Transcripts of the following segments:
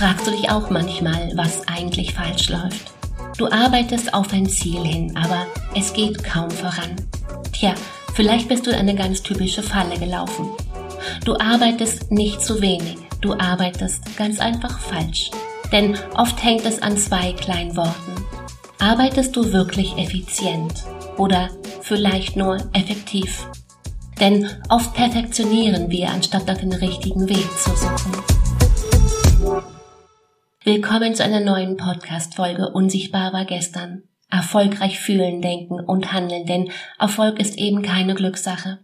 Fragst du dich auch manchmal, was eigentlich falsch läuft? Du arbeitest auf ein Ziel hin, aber es geht kaum voran. Tja, vielleicht bist du in eine ganz typische Falle gelaufen. Du arbeitest nicht zu wenig, du arbeitest ganz einfach falsch. Denn oft hängt es an zwei kleinen Worten. Arbeitest du wirklich effizient oder vielleicht nur effektiv? Denn oft perfektionieren wir, anstatt nach den richtigen Weg zu suchen. Willkommen zu einer neuen Podcast-Folge Unsichtbar war gestern. Erfolgreich fühlen, denken und handeln, denn Erfolg ist eben keine Glückssache.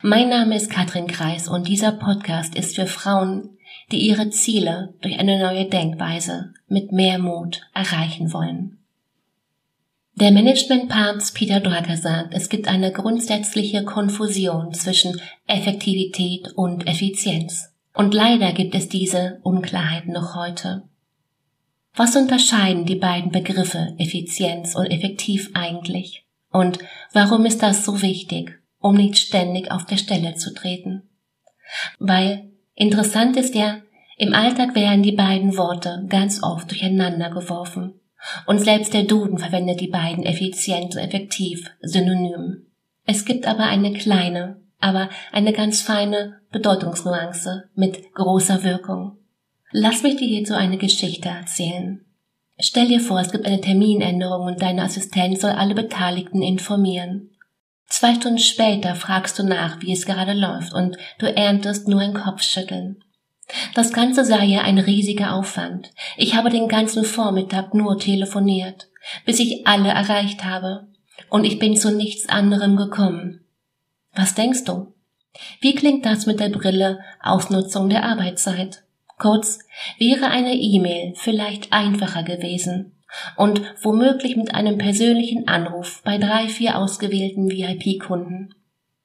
Mein Name ist Katrin Kreis und dieser Podcast ist für Frauen, die ihre Ziele durch eine neue Denkweise mit mehr Mut erreichen wollen. Der Management-Papst Peter Drucker sagt, es gibt eine grundsätzliche Konfusion zwischen Effektivität und Effizienz. Und leider gibt es diese Unklarheit noch heute. Was unterscheiden die beiden Begriffe Effizienz und effektiv eigentlich? Und warum ist das so wichtig, um nicht ständig auf der Stelle zu treten? Weil interessant ist ja, im Alltag werden die beiden Worte ganz oft durcheinander geworfen. Und selbst der Duden verwendet die beiden effizient und effektiv synonym. Es gibt aber eine kleine, aber eine ganz feine Bedeutungsnuance mit großer Wirkung. Lass mich dir hierzu eine Geschichte erzählen. Stell dir vor, es gibt eine Terminänderung und deine Assistent soll alle Beteiligten informieren. Zwei Stunden später fragst du nach, wie es gerade läuft, und du erntest nur ein Kopfschütteln. Das Ganze sei ja ein riesiger Aufwand. Ich habe den ganzen Vormittag nur telefoniert, bis ich alle erreicht habe, und ich bin zu nichts anderem gekommen. Was denkst du? Wie klingt das mit der Brille Ausnutzung der Arbeitszeit? Kurz, wäre eine E-Mail vielleicht einfacher gewesen und womöglich mit einem persönlichen Anruf bei drei, vier ausgewählten VIP-Kunden.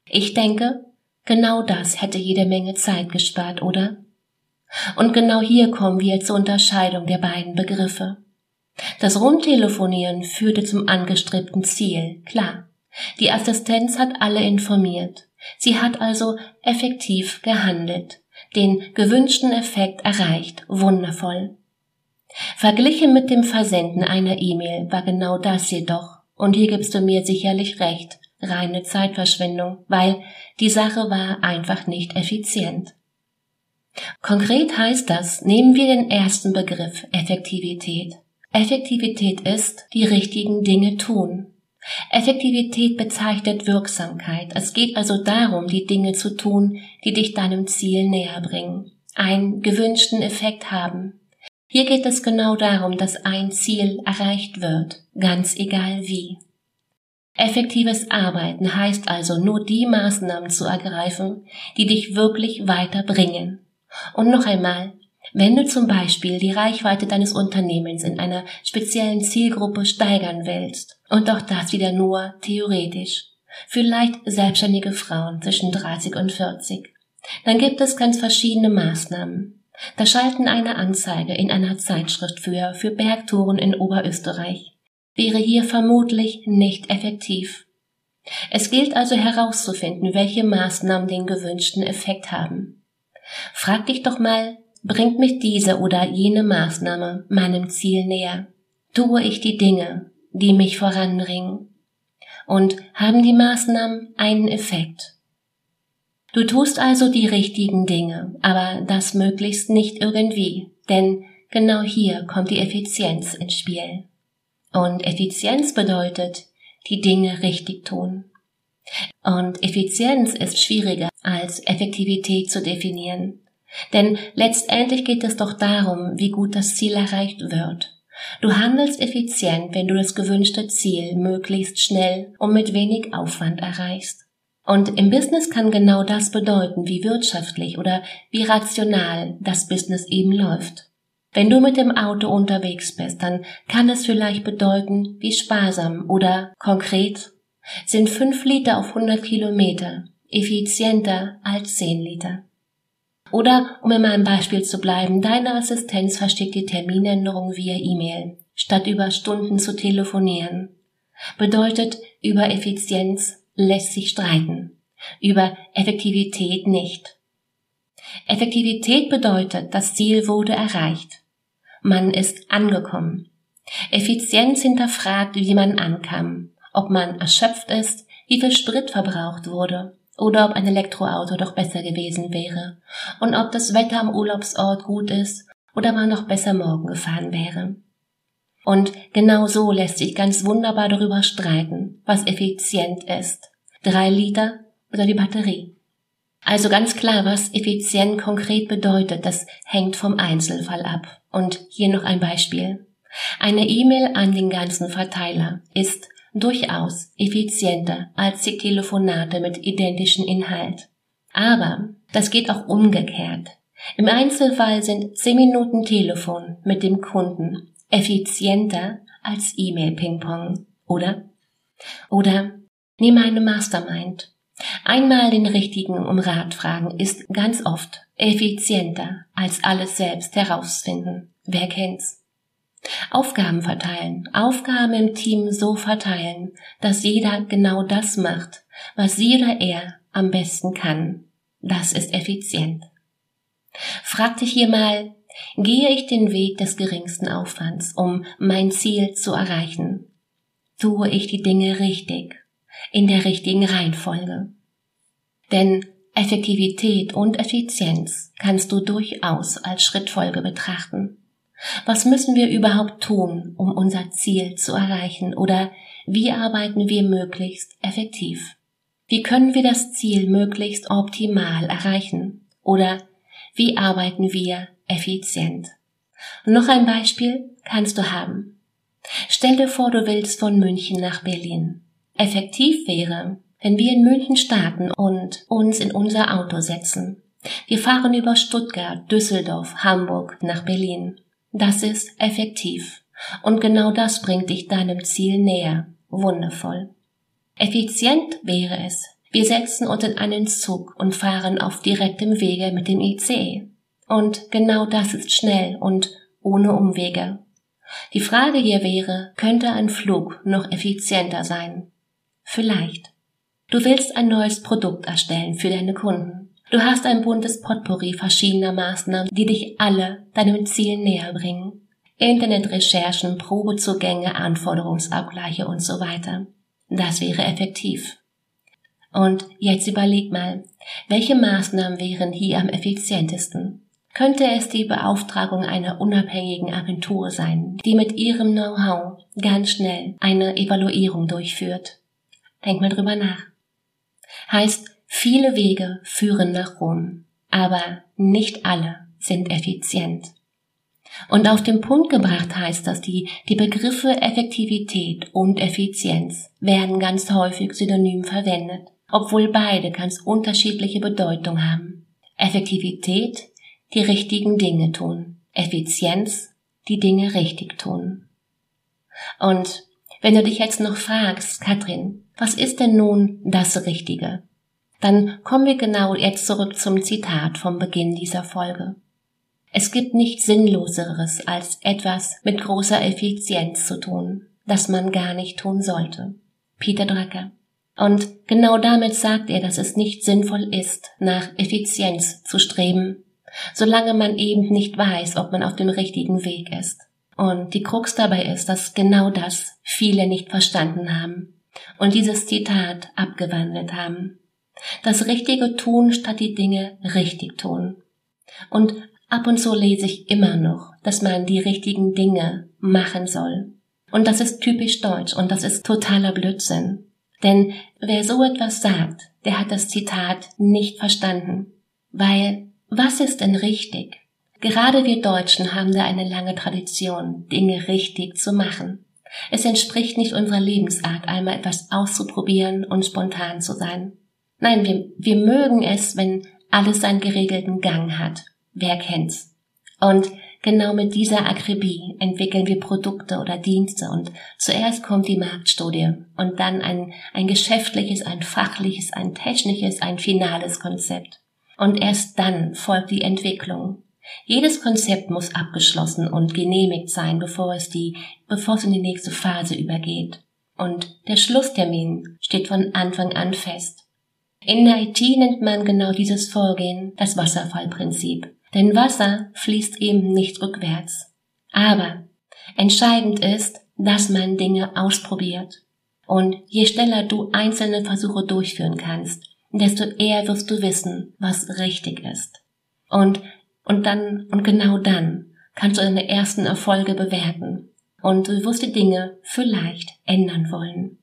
Ich denke, genau das hätte jede Menge Zeit gespart, oder? Und genau hier kommen wir zur Unterscheidung der beiden Begriffe. Das Rundtelefonieren führte zum angestrebten Ziel, klar. Die Assistenz hat alle informiert. Sie hat also effektiv gehandelt den gewünschten Effekt erreicht. Wundervoll. Verglichen mit dem Versenden einer E-Mail war genau das jedoch, und hier gibst du mir sicherlich recht, reine Zeitverschwendung, weil die Sache war einfach nicht effizient. Konkret heißt das, nehmen wir den ersten Begriff Effektivität. Effektivität ist die richtigen Dinge tun, Effektivität bezeichnet Wirksamkeit. Es geht also darum, die Dinge zu tun, die dich deinem Ziel näher bringen, einen gewünschten Effekt haben. Hier geht es genau darum, dass ein Ziel erreicht wird, ganz egal wie. Effektives Arbeiten heißt also nur die Maßnahmen zu ergreifen, die dich wirklich weiterbringen. Und noch einmal, wenn du zum Beispiel die Reichweite deines Unternehmens in einer speziellen Zielgruppe steigern willst, und auch das wieder nur theoretisch, vielleicht selbstständige Frauen zwischen 30 und 40, dann gibt es ganz verschiedene Maßnahmen. Da schalten eine Anzeige in einer Zeitschrift für, für Bergtouren in Oberösterreich wäre hier vermutlich nicht effektiv. Es gilt also herauszufinden, welche Maßnahmen den gewünschten Effekt haben. Frag dich doch mal, Bringt mich diese oder jene Maßnahme meinem Ziel näher? Tue ich die Dinge, die mich voranbringen? Und haben die Maßnahmen einen Effekt? Du tust also die richtigen Dinge, aber das möglichst nicht irgendwie, denn genau hier kommt die Effizienz ins Spiel. Und Effizienz bedeutet, die Dinge richtig tun. Und Effizienz ist schwieriger als Effektivität zu definieren. Denn letztendlich geht es doch darum, wie gut das Ziel erreicht wird. Du handelst effizient, wenn du das gewünschte Ziel möglichst schnell und mit wenig Aufwand erreichst. Und im Business kann genau das bedeuten, wie wirtschaftlich oder wie rational das Business eben läuft. Wenn du mit dem Auto unterwegs bist, dann kann es vielleicht bedeuten, wie sparsam oder konkret sind fünf Liter auf 100 Kilometer effizienter als zehn Liter. Oder, um in meinem Beispiel zu bleiben, deine Assistenz versteckt die Terminänderung via E-Mail, statt über Stunden zu telefonieren. Bedeutet, über Effizienz lässt sich streiten, über Effektivität nicht. Effektivität bedeutet, das Ziel wurde erreicht. Man ist angekommen. Effizienz hinterfragt, wie man ankam, ob man erschöpft ist, wie viel Sprit verbraucht wurde oder ob ein Elektroauto doch besser gewesen wäre und ob das Wetter am Urlaubsort gut ist oder man noch besser morgen gefahren wäre. Und genau so lässt sich ganz wunderbar darüber streiten, was effizient ist. Drei Liter oder die Batterie. Also ganz klar, was effizient konkret bedeutet, das hängt vom Einzelfall ab. Und hier noch ein Beispiel. Eine E-Mail an den ganzen Verteiler ist durchaus effizienter als die Telefonate mit identischem Inhalt. Aber das geht auch umgekehrt. Im Einzelfall sind 10 Minuten Telefon mit dem Kunden effizienter als E-Mail-Ping-Pong, oder? Oder nehme eine Mastermind. Einmal den richtigen um Rat fragen ist ganz oft effizienter als alles selbst herausfinden. Wer kennt's? Aufgaben verteilen, Aufgaben im Team so verteilen, dass jeder genau das macht, was sie oder er am besten kann. Das ist effizient. Frag dich hier mal, gehe ich den Weg des geringsten Aufwands, um mein Ziel zu erreichen? Tue ich die Dinge richtig, in der richtigen Reihenfolge? Denn Effektivität und Effizienz kannst du durchaus als Schrittfolge betrachten. Was müssen wir überhaupt tun, um unser Ziel zu erreichen oder wie arbeiten wir möglichst effektiv? Wie können wir das Ziel möglichst optimal erreichen? Oder wie arbeiten wir effizient? Noch ein Beispiel kannst du haben. Stell dir vor, du willst von München nach Berlin. Effektiv wäre, wenn wir in München starten und uns in unser Auto setzen. Wir fahren über Stuttgart, Düsseldorf, Hamburg nach Berlin. Das ist effektiv. Und genau das bringt dich deinem Ziel näher. Wundervoll. Effizient wäre es. Wir setzen uns in einen Zug und fahren auf direktem Wege mit dem ICE. Und genau das ist schnell und ohne Umwege. Die Frage hier wäre, könnte ein Flug noch effizienter sein? Vielleicht. Du willst ein neues Produkt erstellen für deine Kunden. Du hast ein buntes Potpourri verschiedener Maßnahmen, die dich alle deinem Ziel näher bringen. Internetrecherchen, Probezugänge, Anforderungsabgleiche und so weiter. Das wäre effektiv. Und jetzt überleg mal, welche Maßnahmen wären hier am effizientesten? Könnte es die Beauftragung einer unabhängigen Agentur sein, die mit ihrem Know-how ganz schnell eine Evaluierung durchführt? Denk mal drüber nach. Heißt, Viele Wege führen nach Rom, aber nicht alle sind effizient. Und auf den Punkt gebracht heißt das, die, die Begriffe Effektivität und Effizienz werden ganz häufig synonym verwendet, obwohl beide ganz unterschiedliche Bedeutung haben. Effektivität, die richtigen Dinge tun. Effizienz, die Dinge richtig tun. Und wenn du dich jetzt noch fragst, Katrin, was ist denn nun das Richtige? Dann kommen wir genau jetzt zurück zum Zitat vom Beginn dieser Folge. Es gibt nichts Sinnloseres, als etwas mit großer Effizienz zu tun, das man gar nicht tun sollte. Peter Drucker. Und genau damit sagt er, dass es nicht sinnvoll ist, nach Effizienz zu streben, solange man eben nicht weiß, ob man auf dem richtigen Weg ist. Und die Krux dabei ist, dass genau das viele nicht verstanden haben und dieses Zitat abgewandelt haben. Das Richtige tun, statt die Dinge richtig tun. Und ab und zu lese ich immer noch, dass man die richtigen Dinge machen soll. Und das ist typisch deutsch und das ist totaler Blödsinn. Denn wer so etwas sagt, der hat das Zitat nicht verstanden. Weil, was ist denn richtig? Gerade wir Deutschen haben da eine lange Tradition, Dinge richtig zu machen. Es entspricht nicht unserer Lebensart, einmal etwas auszuprobieren und spontan zu sein. Nein, wir, wir mögen es, wenn alles seinen geregelten Gang hat. Wer kennt's? Und genau mit dieser Akribie entwickeln wir Produkte oder Dienste und zuerst kommt die Marktstudie und dann ein, ein geschäftliches, ein fachliches, ein technisches, ein finales Konzept. Und erst dann folgt die Entwicklung. Jedes Konzept muss abgeschlossen und genehmigt sein, bevor es die, bevor es in die nächste Phase übergeht. Und der Schlusstermin steht von Anfang an fest. In der IT nennt man genau dieses Vorgehen das Wasserfallprinzip. Denn Wasser fließt eben nicht rückwärts. Aber entscheidend ist, dass man Dinge ausprobiert. Und je schneller du einzelne Versuche durchführen kannst, desto eher wirst du wissen, was richtig ist. Und, und dann, und genau dann kannst du deine ersten Erfolge bewerten. Und du wirst die Dinge vielleicht ändern wollen.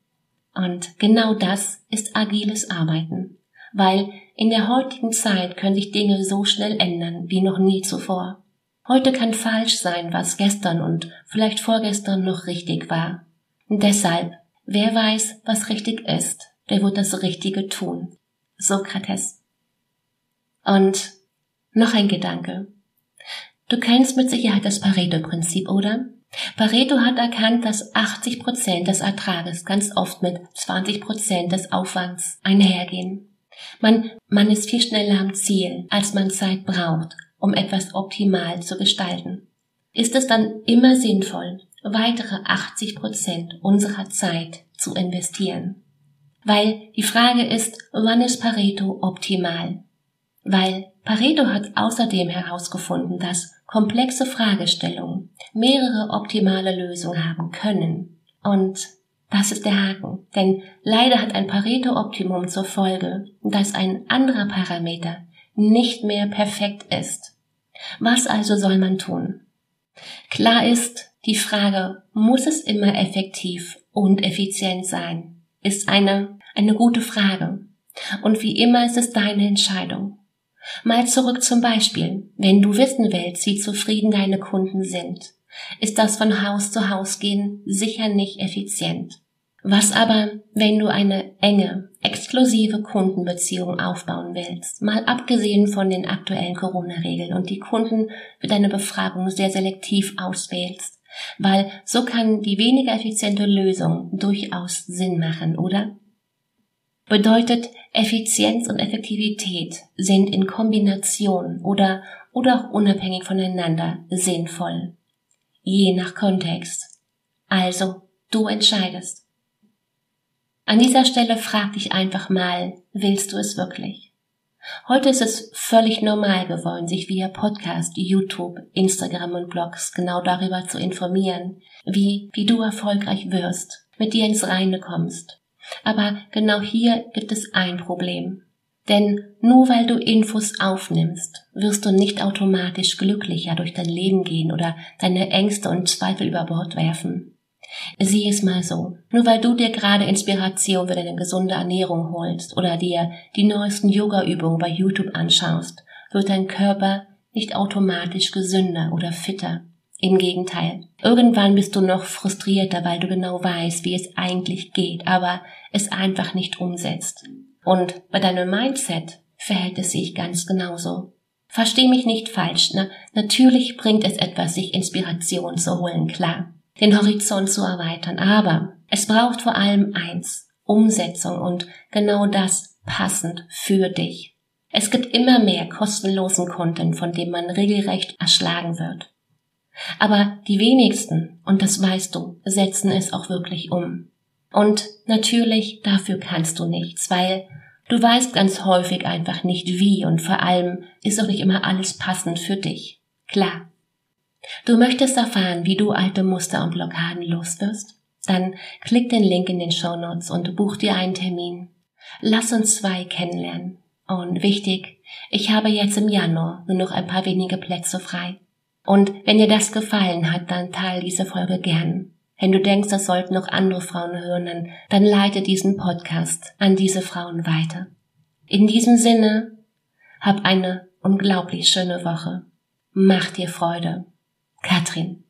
Und genau das ist agiles Arbeiten. Weil in der heutigen Zeit können sich Dinge so schnell ändern wie noch nie zuvor. Heute kann falsch sein, was gestern und vielleicht vorgestern noch richtig war. Und deshalb, wer weiß, was richtig ist, der wird das Richtige tun. Sokrates. Und noch ein Gedanke. Du kennst mit Sicherheit das Pareto-Prinzip, oder? Pareto hat erkannt, dass 80 Prozent des Ertrages ganz oft mit 20 Prozent des Aufwands einhergehen. Man, man ist viel schneller am Ziel, als man Zeit braucht, um etwas optimal zu gestalten. Ist es dann immer sinnvoll, weitere 80 Prozent unserer Zeit zu investieren? Weil die Frage ist, wann ist Pareto optimal? Weil Pareto hat außerdem herausgefunden, dass komplexe Fragestellungen mehrere optimale Lösungen haben können. Und das ist der Haken. Denn leider hat ein Pareto-Optimum zur Folge, dass ein anderer Parameter nicht mehr perfekt ist. Was also soll man tun? Klar ist die Frage, muss es immer effektiv und effizient sein? Ist eine, eine gute Frage. Und wie immer ist es deine Entscheidung. Mal zurück zum Beispiel. Wenn du wissen willst, wie zufrieden deine Kunden sind, ist das von Haus zu Haus gehen sicher nicht effizient. Was aber, wenn du eine enge, exklusive Kundenbeziehung aufbauen willst, mal abgesehen von den aktuellen Corona-Regeln und die Kunden für deine Befragung sehr selektiv auswählst, weil so kann die weniger effiziente Lösung durchaus Sinn machen, oder? Bedeutet, Effizienz und Effektivität sind in Kombination oder, oder auch unabhängig voneinander sinnvoll. Je nach Kontext. Also, du entscheidest. An dieser Stelle frag dich einfach mal, willst du es wirklich? Heute ist es völlig normal geworden, sich via Podcast, YouTube, Instagram und Blogs genau darüber zu informieren, wie, wie du erfolgreich wirst, mit dir ins Reine kommst. Aber genau hier gibt es ein Problem. Denn nur weil du Infos aufnimmst, wirst du nicht automatisch glücklicher durch dein Leben gehen oder deine Ängste und Zweifel über Bord werfen. Sieh es mal so. Nur weil du dir gerade Inspiration für deine gesunde Ernährung holst oder dir die neuesten Yoga-Übungen bei YouTube anschaust, wird dein Körper nicht automatisch gesünder oder fitter. Im Gegenteil. Irgendwann bist du noch frustrierter, weil du genau weißt, wie es eigentlich geht, aber es einfach nicht umsetzt. Und bei deinem Mindset verhält es sich ganz genauso. Versteh mich nicht falsch, na, natürlich bringt es etwas, sich Inspiration zu holen, klar den Horizont zu erweitern. Aber es braucht vor allem eins, Umsetzung und genau das passend für dich. Es gibt immer mehr kostenlosen Content, von dem man regelrecht erschlagen wird. Aber die wenigsten, und das weißt du, setzen es auch wirklich um. Und natürlich, dafür kannst du nichts, weil du weißt ganz häufig einfach nicht wie und vor allem ist auch nicht immer alles passend für dich. Klar, Du möchtest erfahren, wie du alte Muster und Blockaden loswirst? Dann klick den Link in den Show Notes und buch dir einen Termin. Lass uns zwei kennenlernen. Und wichtig, ich habe jetzt im Januar nur noch ein paar wenige Plätze frei. Und wenn dir das gefallen hat, dann teile diese Folge gern. Wenn du denkst, das sollten noch andere Frauen hören, dann, dann leite diesen Podcast an diese Frauen weiter. In diesem Sinne, hab eine unglaublich schöne Woche. Mach dir Freude. Katrin.